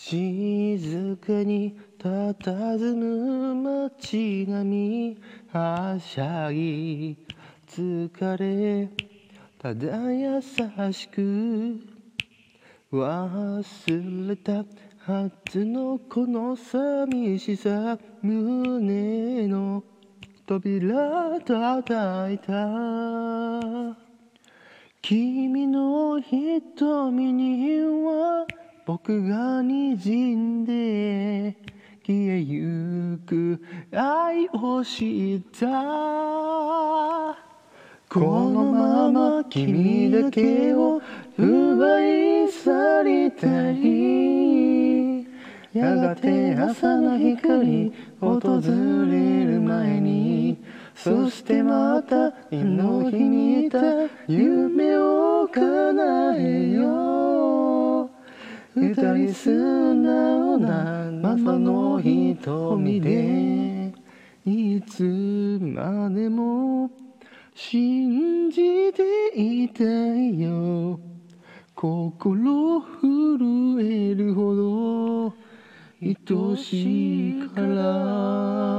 静かに佇む街並みはしゃぎ疲れただ優しく忘れたはずのこの寂しさ胸の扉叩いた。君の瞳には僕が滲んで消えゆく愛を知った。このまま君だけを奪い去りたいやがて朝の光訪れる前にそしてまた今の日にいた夢を叶え二人素直なままの瞳でいつまでも信じていたいよ。心震えるほど愛しいから。